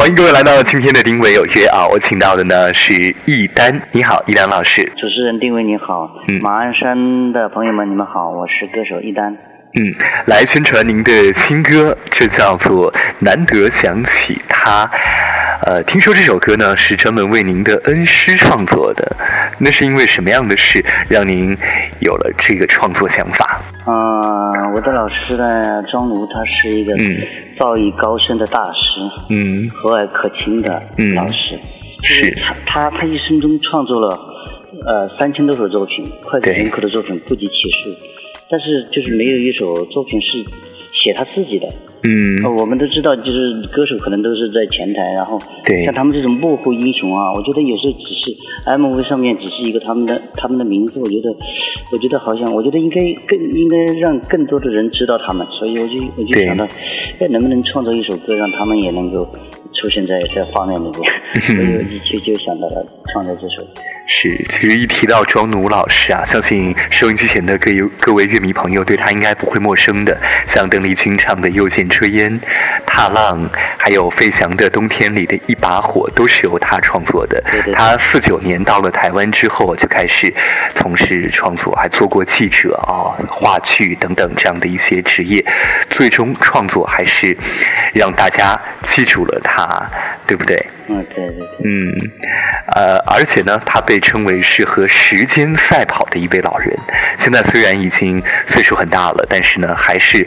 欢迎各位来到今天的丁伟有约啊！我请到的呢是易丹，你好，易丹老师。主持人丁伟你好，嗯马鞍山的朋友们你们好，我是歌手易丹。嗯，来宣传您的新歌，这叫做《难得想起他》。呃，听说这首歌呢是专门为您的恩师创作的，那是因为什么样的事让您有了这个创作想法？嗯、我的老师呢，庄奴他是一个嗯造诣高深的大师，嗯和蔼可亲的嗯老师。就是他他他一生中创作了呃三千多首作品，脍炙人口的作品不计其数，但是就是没有一首作品是写他自己的。嗯呃我们都知道，就是歌手可能都是在前台，然后对像他们这种幕后英雄啊，我觉得有时候只是 MV 上面只是一个他们的他们的名字，我觉得我觉得好像我觉得应该更应该让更多的人知道他们，所以我就我就想到，哎，能不能创作一首歌，让他们也能够出现在在画面里面，所以我就就就想到了创作这首。是，其实一提到庄奴老师啊，相信收音机前的各有各位乐迷朋友对他应该不会陌生的。像邓丽君唱的《又见炊烟》，《踏浪》，还有费翔的《冬天里的一把火》，都是由他创作的。对对对他四九年到了台湾之后，就开始从事创作，还做过记者啊、话剧等等这样的一些职业。最终创作还是让大家记住了他，对不对？嗯，对对对。嗯，呃，而且呢，他被称为是和时间赛跑的一位老人。现在虽然已经岁数很大了，但是呢，还是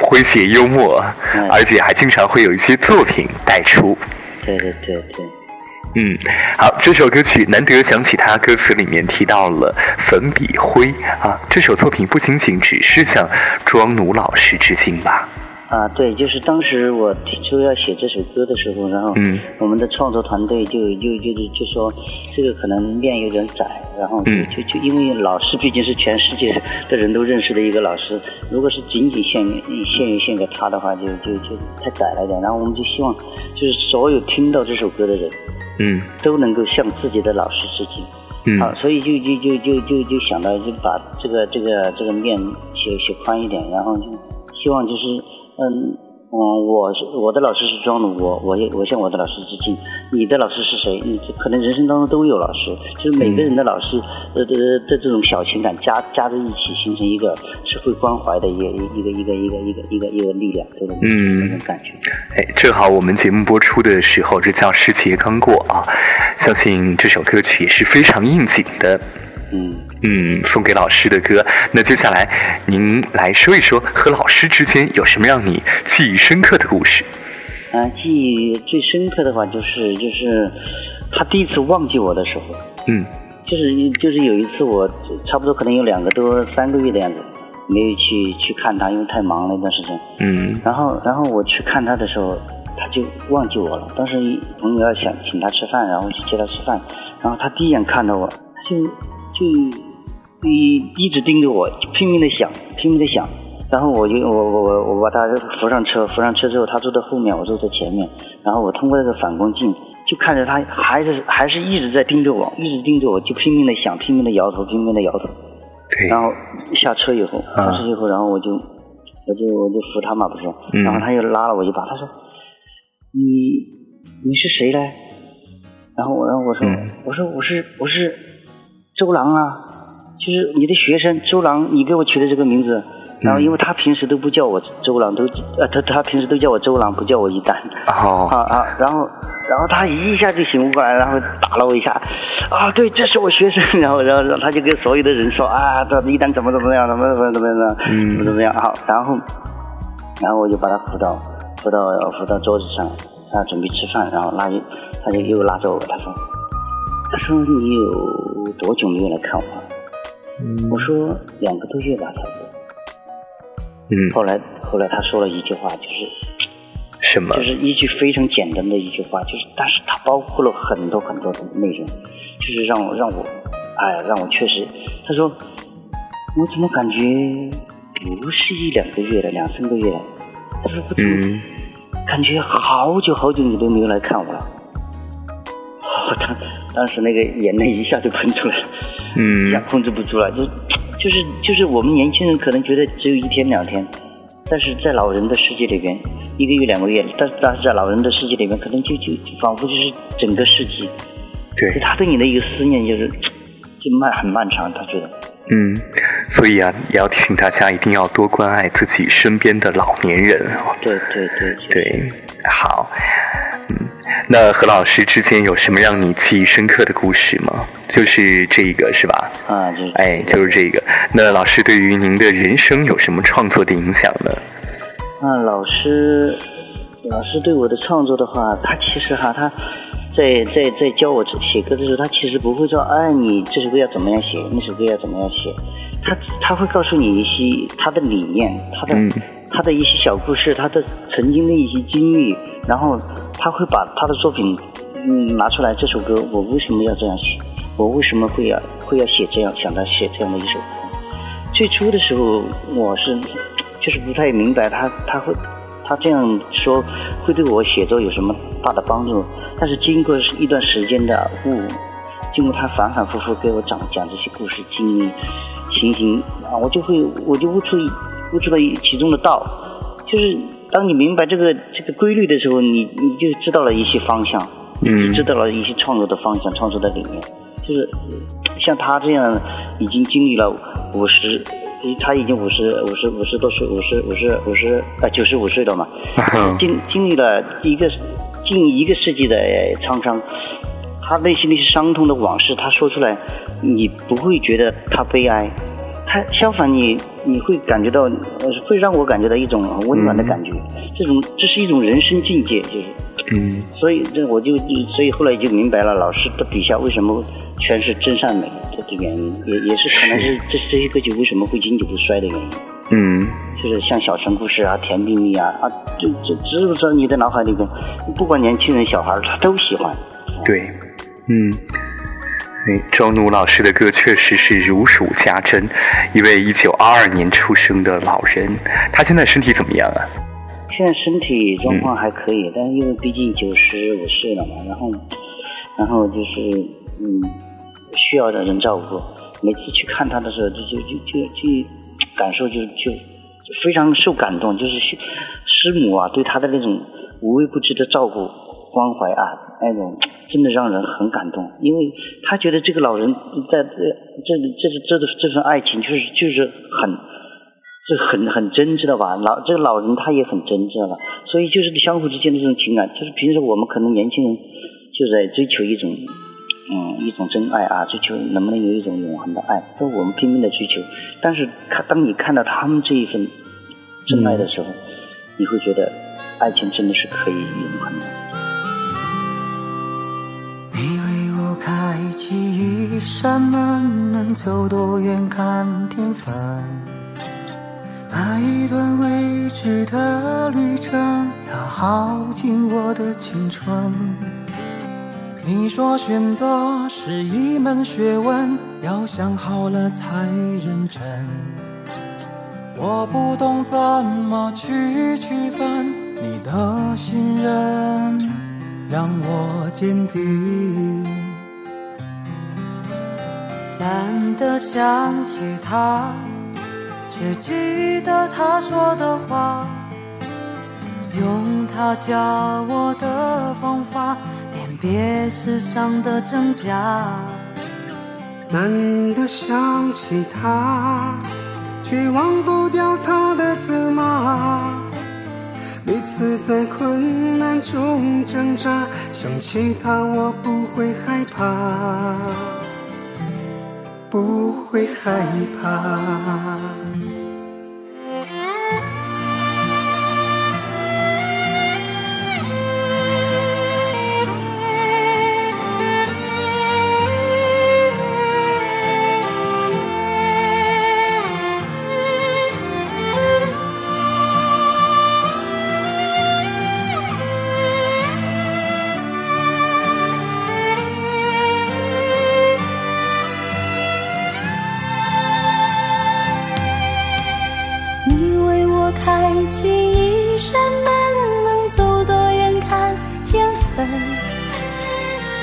诙谐幽默，嗯而且还经常会有一些作品带出。对对对对，嗯，好，这首歌曲难得想起他歌词里面提到了粉笔灰啊，这首作品不仅仅只是向庄奴老师致敬吧？啊，对，就是当时我提出要写这首歌的时候，然后嗯我们的创作团队就就就就就说这个可能面有点窄，然后就嗯就就因为老师毕竟是全世界的人都认识的一个老师，如果是仅仅献献于献给他的话，就就就太窄了一点。然后我们就希望就是所有听到这首歌的人嗯都能够向自己的老师致敬。嗯好，所以就就就就就就想到就把这个这个这个面写写宽一点，然后就希望就是嗯嗯，我是我的老师是庄鲁，我我也我向我的老师致敬。你的老师是谁？你可能人生当中都有老师，就是每个人的老师呃的的这种小情感加加在一起，形成一个社会关怀的一个一个一个一个一个一个一个力量，这种嗯那种感觉。哎，正好我们节目播出的时候，这叫师节刚过啊，相信这首歌曲也是非常应景的。嗯。嗯，送给老师的歌。那接下来您来说一说和老师之间有什么让你记忆深刻的故事？啊，记忆最深刻的话就是就是他第一次忘记我的时候，嗯就是就是有一次我差不多可能有两个多三个月的样子，没有去去看他，因为太忙了一段时间。嗯然后然后我去看他的时候，他就忘记我了。当时朋友要想请他吃饭，然后去接他吃饭，然后他第一眼看到我，他就就一一直盯着我，拼命的想，拼命的想。然后我就我我我我把他扶上车，扶上车之后，他坐在后面，我坐在前面。然后我通过那个反光镜，就看着他还是还是一直在盯着我，一直盯着我，就拼命的想，拼命的摇头，拼命的摇头。对，然后下车以后，啊下车以后，然后我就我就我就扶他嘛，不是，嗯然后他又拉了我一把，他说：“你你是谁嘞？”然后我然后我说、嗯我说我是我是周郎啊，就是你的学生周郎，你给我取的这个名字。然后因为他平时都不叫我周郎，都呃他他平时都叫我周郎，不叫我一丹。哦啊啊，然后然后他一下就醒悟过来，然后打了我一下，啊，对，这是我学生，然后然后他就跟所有的人说啊，这一丹怎么怎么样，怎么怎么怎么样，嗯怎么怎么样，好，然后然后我就把他扶到扶到扶到桌子上，他准备吃饭，然后拉他就又拉着我，他说他说你有多久没有来看我了？嗯我说两个多月吧，差不多。嗯，后来后来他说了一句话，就是。什么就？是一句非常简单的一句话，就是，但是它包括了很多很多的内容，就是让我让我，哎，让我确实，他说，我怎么感觉不是一两个月了，两三个月了，他说我怎么嗯感觉好久好久你都没有来看我了，我 当当时那个眼泪一下就喷出来了。一下嗯控制不住了，就就是就是我们年轻人可能觉得只有一天两天，但是在老人的世界里边，一个月两个月，但是但是在老人的世界里面，可能就就就仿佛就是整个世纪。对，他对你的一个思念就是就漫很漫长，他觉得。嗯，所以啊，也要提醒大家一定要多关爱自己身边的老年人。对对对对，好。嗯，那何老师之间有什么让你记忆深刻的故事吗？就是这个是吧？啊，就是哎，就是这个。那老师对于您的人生有什么创作的影响呢？啊，老师，老师对我的创作的话，他其实哈，他在在在教我写歌的时候，他其实不会说，哎，你这首歌要怎么样写，那首歌要怎么样写，他他会告诉你一些他的理念，他的他的一些小故事，他的曾经的一些经历，然后他会把他的作品嗯拿出来，这首歌我为什么要这样写，我为什么会要会要写这样想到写这样的一首歌，最初的时候我是。就是不太明白他他会他这样说会对我写作有什么大的帮助，但是经过一段时间的悟，经过他反反复复给我讲讲这些故事经历情形啊，我就会我就悟出悟出了其中的道，就是当你明白这个这个规律的时候，你你就知道了一些方向，嗯，知道了一些创作的方向，创作的理念，就是像他这样已经经历了五十。他已经五十五十五十多岁，五十五十五十呃九十五岁了嘛，经经历了一个近一个世纪的沧桑，他内心那些伤痛的往事，他说出来，你不会觉得他悲哀，他相反你你会感觉到，会让我感觉到一种温暖的感觉，这种这是一种人生境界，就是。嗯，所以这我就所以后来就明白了，老师的笔下为什么全是真善美的原因，也也是可能是这这些歌曲为什么会经久不衰的原因。嗯，就是像小城故事啊、甜蜜蜜啊啊，这这知不知道你的脑海里边，不管年轻人小孩他都喜欢。对，嗯，哎，周努老师的歌确实是如数家珍，一位一九二二年出生的老人，他现在身体怎么样啊？现在身体状况还可以，但是因为毕竟九十五岁了嘛，然后，然后就是嗯，需要的人照顾。每次去看他的时候，就就就就就感受就就非常受感动，就是师母啊对他的那种无微不至的照顾关怀啊，那种真的让人很感动。因为他觉得这个老人在这这这这这份爱情就是就是很。是很很真，知道吧？老这个老人他也很真，知道吧？所以就是相互之间的这种情感，就是平时我们可能年轻人就在追求一种嗯一种真爱啊，追求能不能有一种永恒的爱，这我们拼命的追求。但是看当你看到他们这一份真爱的时候，你会觉得爱情真的是可以永恒的。你为我开启一扇门，能走多远看天分。那一段未知的旅程，要耗尽我的青春。你说选择是一门学问，要想好了才认真。我不懂怎么去区分你的信任，让我坚定。难得想起他。只记得他说的话，用他教我的方法辨别世上的真假。难得想起他，却忘不掉他的责骂。每次在困难中挣扎，想起他我不会害怕，不会害怕。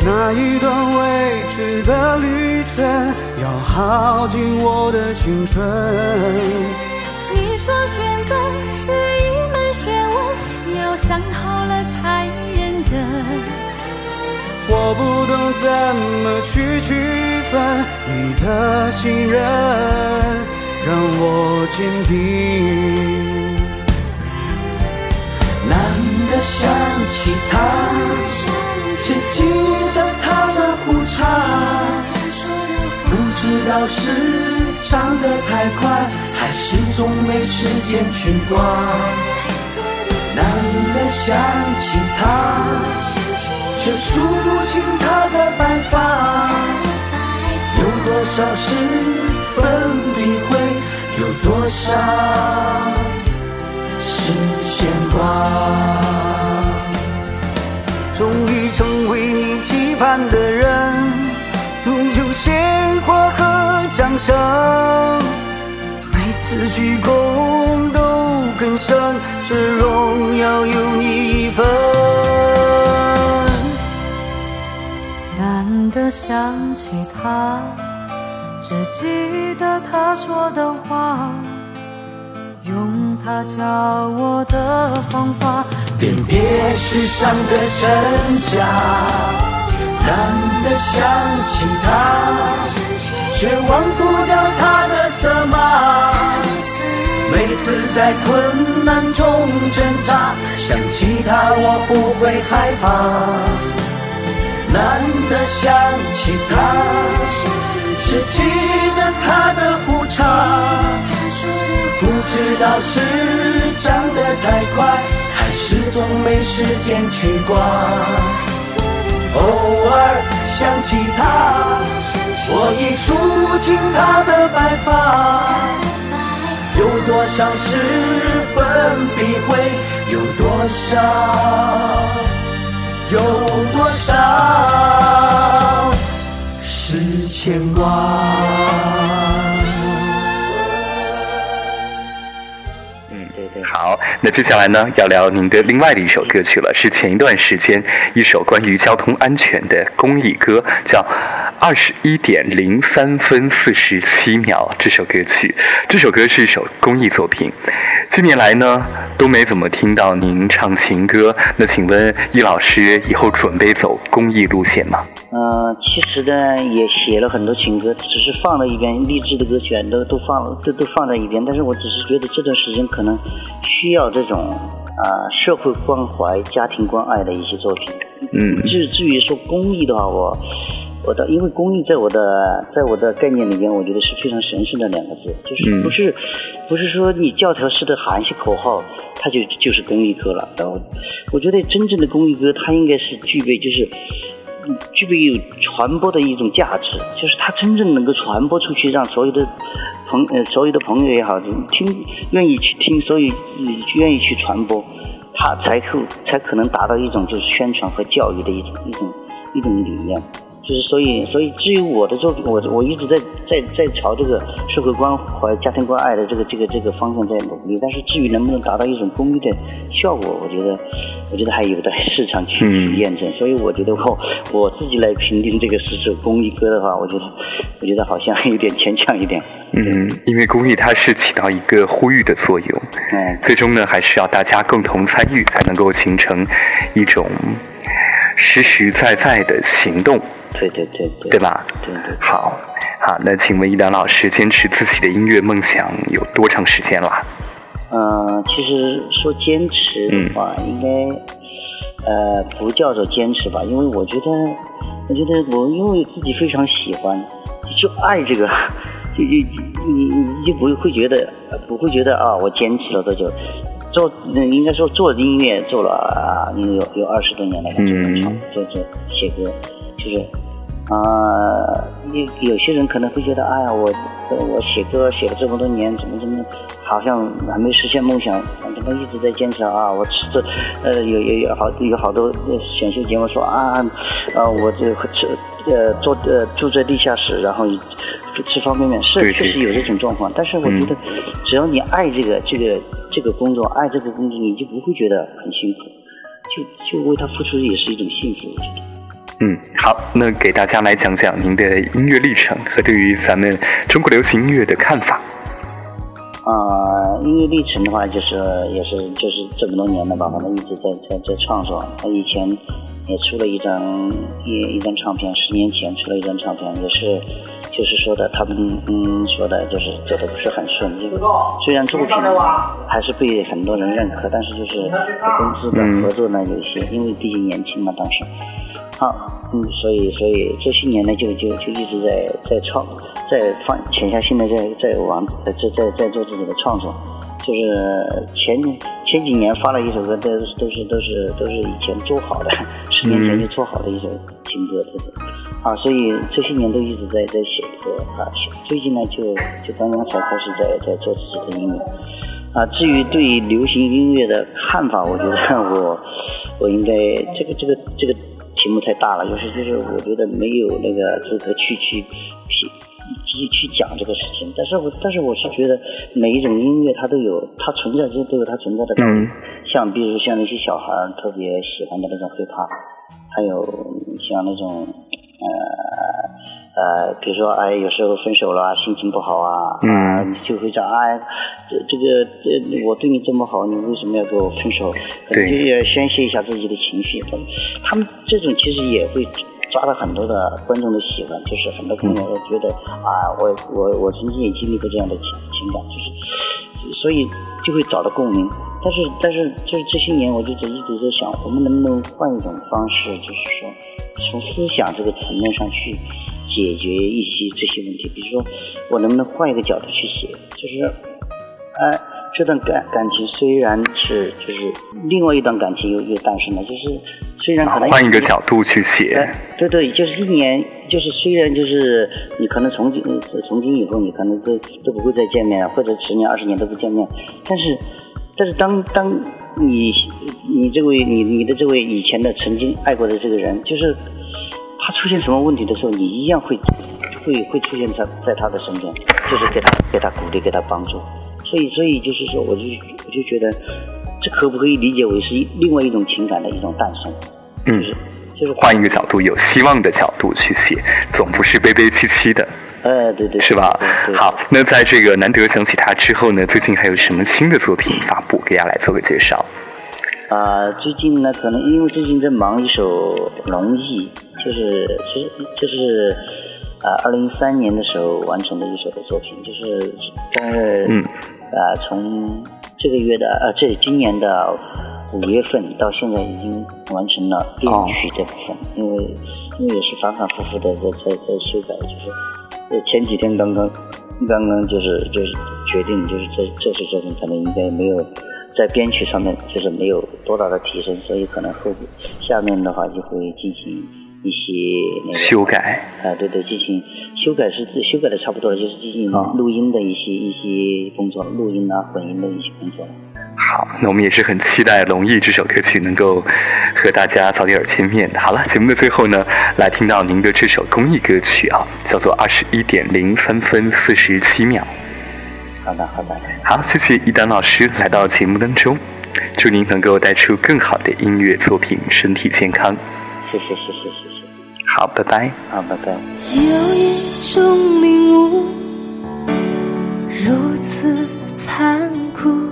那一段未知的旅程，要耗尽我的青春。你说选择是一门学问，要想好了才认真。我不懂怎么去区分你的信任，让我坚定。的想起他，只记得他的胡茬，不知道是长得太快，还是总没时间去刮。难得想起他，却数不清他的白发，有多少是粉笔灰，有多少是牵挂。终于成为你期盼的人，拥有鲜花和掌声，每次鞠躬都更深，这荣耀有你一份。难得想起他，只记得他说的话，他教我的方法。辨别世上的真假，难得想起他，却忘不掉他的责骂。每次在困难中挣扎，想起他我不会害怕。难得想起他，只记得他的胡茬，不知道是长得太快，还是总没时间去刮。偶尔想起他，我已数不清他的白发，有多少是粉笔灰，有多少。有多少是牵挂？好，那接下来呢，要聊您的另外的一首歌曲了，是前一段时间一首关于交通安全的公益歌，叫《二十一点零三分四十七秒》。这首歌曲，这首歌是一首公益作品。近年来呢，都没怎么听到您唱情歌。那请问易老师以后准备走公益路线吗？嗯，其实呢，也写了很多情歌，只是放在一边，励志的歌曲都都放都都放在一边。但是我只是觉得这段时间可能需要这种啊社会关怀、家庭关爱的一些作品。嗯，至至于说公益的话，我。我的，因为公益在我的在我的概念里面，我觉得是非常神圣的两个字，就是不是不是说你教条式的喊一些口号，它就就是公益歌了。然后，我觉得真正的公益歌，它应该是具备就是具备有传播的一种价值，就是它真正能够传播出去，让所有的朋呃所有的朋友也好，听愿意去听，所以愿意去传播，它才可才可能达到一种就是宣传和教育的一种一种一种理念。就是所以，所以至于我的作品，我我一直在在在朝这个社会关怀、家庭关爱的这个这个这个方向在努力。但是至于能不能达到一种公益的效果，我觉得我觉得还有待 市场去去验证。所以我觉得我我自己来评定这个是首公益歌的话，我觉得我觉得好像有点牵强一点。嗯，因为公益它是起到一个呼吁的作用，嗯，最终呢还是要大家共同参与，才能够形成一种实实在在的行动。对对对对，对吧？对对。好，好，那请问一丹老师，坚持自己的音乐梦想有多长时间了？嗯，其实说坚持的话，应该呃不叫做坚持吧，因为我觉得，我觉得我因为自己非常喜欢，就爱这个，就就你你就不会觉得不会觉得啊，我坚持了多久？做应该说做音乐做了啊，有有二十多年了，嗯，做做写歌。就是，啊，有有些人可能会觉得，哎呀，我我写歌写了这么多年，怎么怎么，好像还没实现梦想，怎么一直在坚持啊？我吃这，呃，有有有好有好多选秀节目说啊，呃，我这这呃坐呃住在地下室，然后吃方便面，是确实有这种状况。但是我觉得，只要你爱这个这个这个工作，爱这个工作，你就不会觉得很辛苦，就就为他付出也是一种幸福，我觉得。嗯，好，那给大家来讲讲您的音乐历程和对于咱们中国流行音乐的看法。呃，音乐历程的话，就是也是就是这么多年了吧，反正一直在在在创作。他以前也出了一张一一张唱片，十年前出了一张唱片，也是就是说的他们嗯说的就是走的不是很顺利。虽然作品还是被很多人认可，但是就是公司的合作呢有一些，因为毕竟年轻嘛，当时。好，嗯，所以所以这些年呢，就就就一直在在创，在放潜下心来，在在玩在在在做自己的创作。就是前前几年发了一首歌，都都是都是都是以前做好的，十年前就做好的一首情歌，对对。啊，所以这些年都一直在在写歌啊，最近呢就就刚刚才开始在在做自己的音乐。啊，至于对流行音乐的看法，我觉得 我我应该这个这个这个。题目太大了，就是就是，我觉得没有那个资格去去去去去讲这个事情。但是我但是我是觉得每一种音乐它都有它存在就都有它存在的道理。像比如像那些小孩特别喜欢的那种 hiphop，还有像那种呃。呃，比如说，哎，有时候分手了，心情不好啊，啊，你就会讲，哎，这这个，这我对你这么好，你为什么要跟我分手？对，就要宣泄一下自己的情绪。他们这种其实也会抓到很多的观众的喜欢，就是很多朋友觉得，啊，我我我曾经也经历过这样的情情感，就是，所以就会找到共鸣。但是但是就是这些年，我就一直在想，我们能不能换一种方式，就是说，从思想这个层面上去。解决一些这些问题，比如说，我能不能换一个角度去写？就是，哎，这段感感情虽然是就是另外一段感情又又诞生了，就是虽然可能换一个角度去写，对对，就是一年，就是虽然就是你可能从今从今以后你可能都都不会再见面，或者十年二十年都不见面，但是但是当当你你这位你你的这位以前的曾经爱过的这个人，就是。他出现什么问题的时候，你一样会会会出现在在他的身边，就是给他给他鼓励，给他帮助。所以所以就是说，我就我就觉得，这可不可以理解为是另外一种情感的一种诞生？嗯，就是换一个角度，有希望的角度去写，总不是悲悲戚戚的。哎，对对，是吧？好，那在这个难得想起他之后呢，最近还有什么新的作品发布？给大家来做个介绍。啊，最近呢，可能因为最近在忙一首《龙翼》，就是其实这是啊，二零一三年的时候完成的一首的作品，就是在嗯呃，从这个月的呃，这今年的五月份到现在已经完成了编曲这部分，因为因为也是反反复复的在在在修改，就是前几天刚刚刚刚就是就是决定，就是这这首作品可能应该没有。在编曲上面就是没有多大的提升，所以可能后下面的话就会进行一些那个修改。啊，对对，进行修改是修改的差不多了，就是进行录音的一些一些工作，录音啊混音的一些工作。好，那我们也是很期待《龙翼》这首歌曲能够和大家早点见面。好了，节目的最后呢，来听到您的这首公益歌曲啊，叫做《二十一点零三分四十七秒》。好的，好的，好，谢谢一丹老师来到节目当中，祝您能够带出更好的音乐作品，身体健康。谢谢，谢谢，谢谢。好，拜拜。好，拜拜。有一种领悟如此残酷，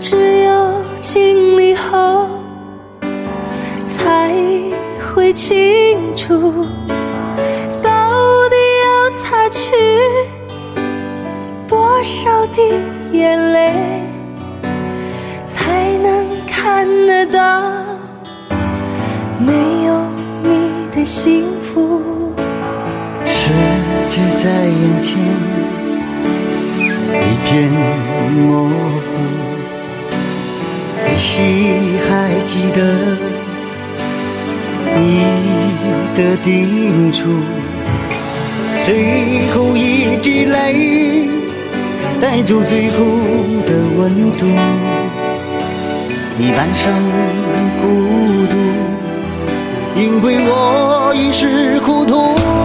只有经历后才会清楚，到底要擦去。多少滴眼泪才能看得到的幸福？世界在眼前一片模糊，依稀还记得你的叮嘱，最后一滴泪。带走最后的温度，你半生孤独，因为我一时糊涂。